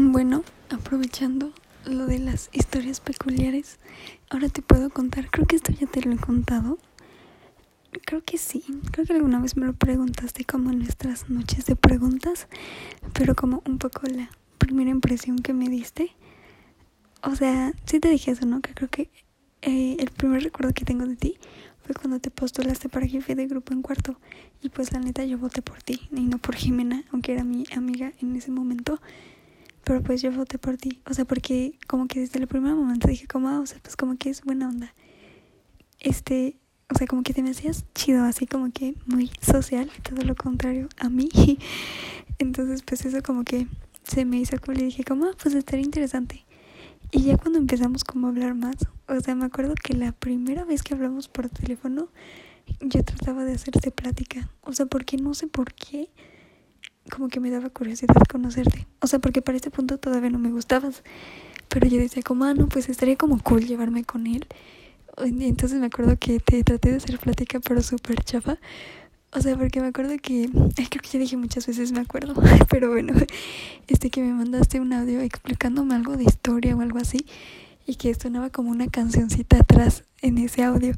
Bueno, aprovechando lo de las historias peculiares, ahora te puedo contar, creo que esto ya te lo he contado. Creo que sí, creo que alguna vez me lo preguntaste como en nuestras noches de preguntas, pero como un poco la primera impresión que me diste. O sea, sí te dije eso, ¿no? Que creo que eh, el primer recuerdo que tengo de ti fue cuando te postulaste para jefe de grupo en cuarto. Y pues la neta yo voté por ti y no por Jimena, aunque era mi amiga en ese momento pero pues yo voté por ti. O sea, porque como que desde el primer momento dije como, ah, o sea, pues como que es buena onda. Este, o sea, como que te me hacías chido, así como que muy social, todo lo contrario a mí. Entonces, pues eso como que se me hizo cool y dije como, ah, pues estaría interesante. Y ya cuando empezamos como a hablar más, o sea, me acuerdo que la primera vez que hablamos por teléfono, yo trataba de hacerte plática. O sea, porque no sé por qué como que me daba curiosidad conocerte. O sea, porque para este punto todavía no me gustabas. Pero yo decía como, ah, no, pues estaría como cool llevarme con él. Entonces me acuerdo que te traté de hacer plática, pero súper chafa. O sea, porque me acuerdo que, creo que ya dije muchas veces, me acuerdo, pero bueno, este que me mandaste un audio explicándome algo de historia o algo así, y que sonaba como una cancioncita atrás en ese audio,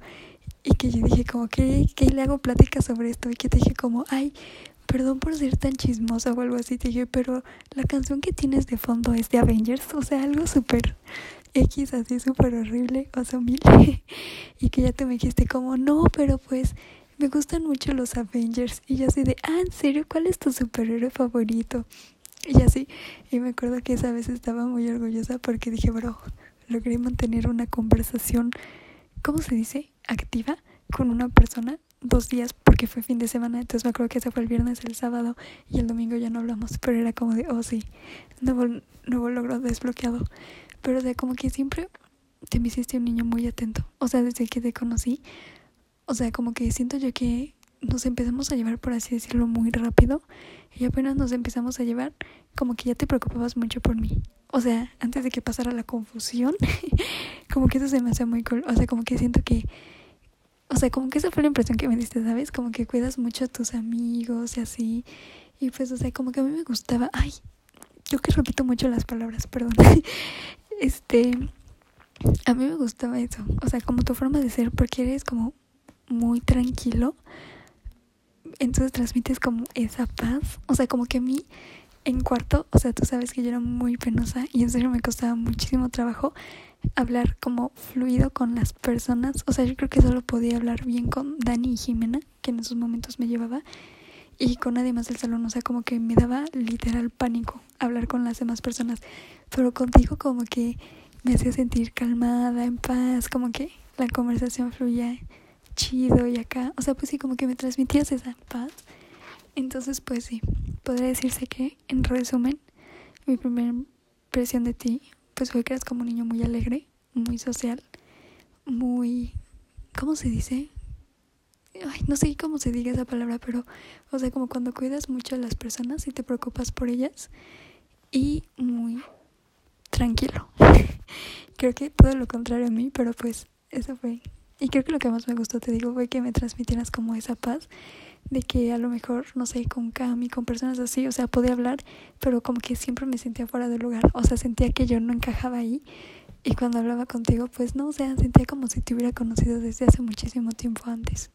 y que yo dije como, que, que le hago plática sobre esto? Y que te dije como, ay, perdón por ser tan chismosa o algo así, te dije, pero la canción que tienes de fondo es de Avengers, o sea, algo súper X, así súper horrible, o sea, mil. y que ya te me dijiste como, no, pero pues me gustan mucho los Avengers. Y yo así de, ah, ¿en serio? ¿Cuál es tu superhéroe favorito? Y así, y me acuerdo que esa vez estaba muy orgullosa porque dije, bro, logré mantener una conversación, ¿cómo se dice? Activa con una persona dos días porque fue fin de semana, entonces me acuerdo que ese fue el viernes, el sábado y el domingo ya no hablamos, pero era como de, oh sí, nuevo, nuevo logro desbloqueado, pero de como que siempre te me hiciste un niño muy atento, o sea, desde que te conocí, o sea, como que siento yo que nos empezamos a llevar, por así decirlo, muy rápido y apenas nos empezamos a llevar, como que ya te preocupabas mucho por mí. O sea, antes de que pasara la confusión, como que eso se me hace muy cool. O sea, como que siento que o sea, como que esa fue la impresión que me diste, ¿sabes? Como que cuidas mucho a tus amigos y así. Y pues, o sea, como que a mí me gustaba. Ay, yo que repito mucho las palabras, perdón. este. A mí me gustaba eso. O sea, como tu forma de ser, porque eres como muy tranquilo. Entonces transmites como esa paz. O sea, como que a mí en cuarto, o sea, tú sabes que yo era muy penosa y en serio me costaba muchísimo trabajo hablar como fluido con las personas. O sea, yo creo que solo podía hablar bien con Dani y Jimena, que en esos momentos me llevaba, y con nadie más del salón. O sea, como que me daba literal pánico hablar con las demás personas. Pero contigo como que me hacía sentir calmada, en paz, como que la conversación fluía chido y acá. O sea, pues sí, como que me transmitías esa paz. Entonces, pues sí, podría decirse que, en resumen, mi primera impresión de ti pues fue que eras como un niño muy alegre, muy social, muy... ¿Cómo se dice? Ay, no sé cómo se diga esa palabra, pero, o sea, como cuando cuidas mucho a las personas y te preocupas por ellas y muy tranquilo. creo que todo lo contrario a mí, pero pues eso fue. Y creo que lo que más me gustó, te digo, fue que me transmitieras como esa paz de que a lo mejor, no sé, con Cami, con personas así, o sea, podía hablar, pero como que siempre me sentía fuera del lugar, o sea, sentía que yo no encajaba ahí. Y cuando hablaba contigo, pues no, o sea, sentía como si te hubiera conocido desde hace muchísimo tiempo antes.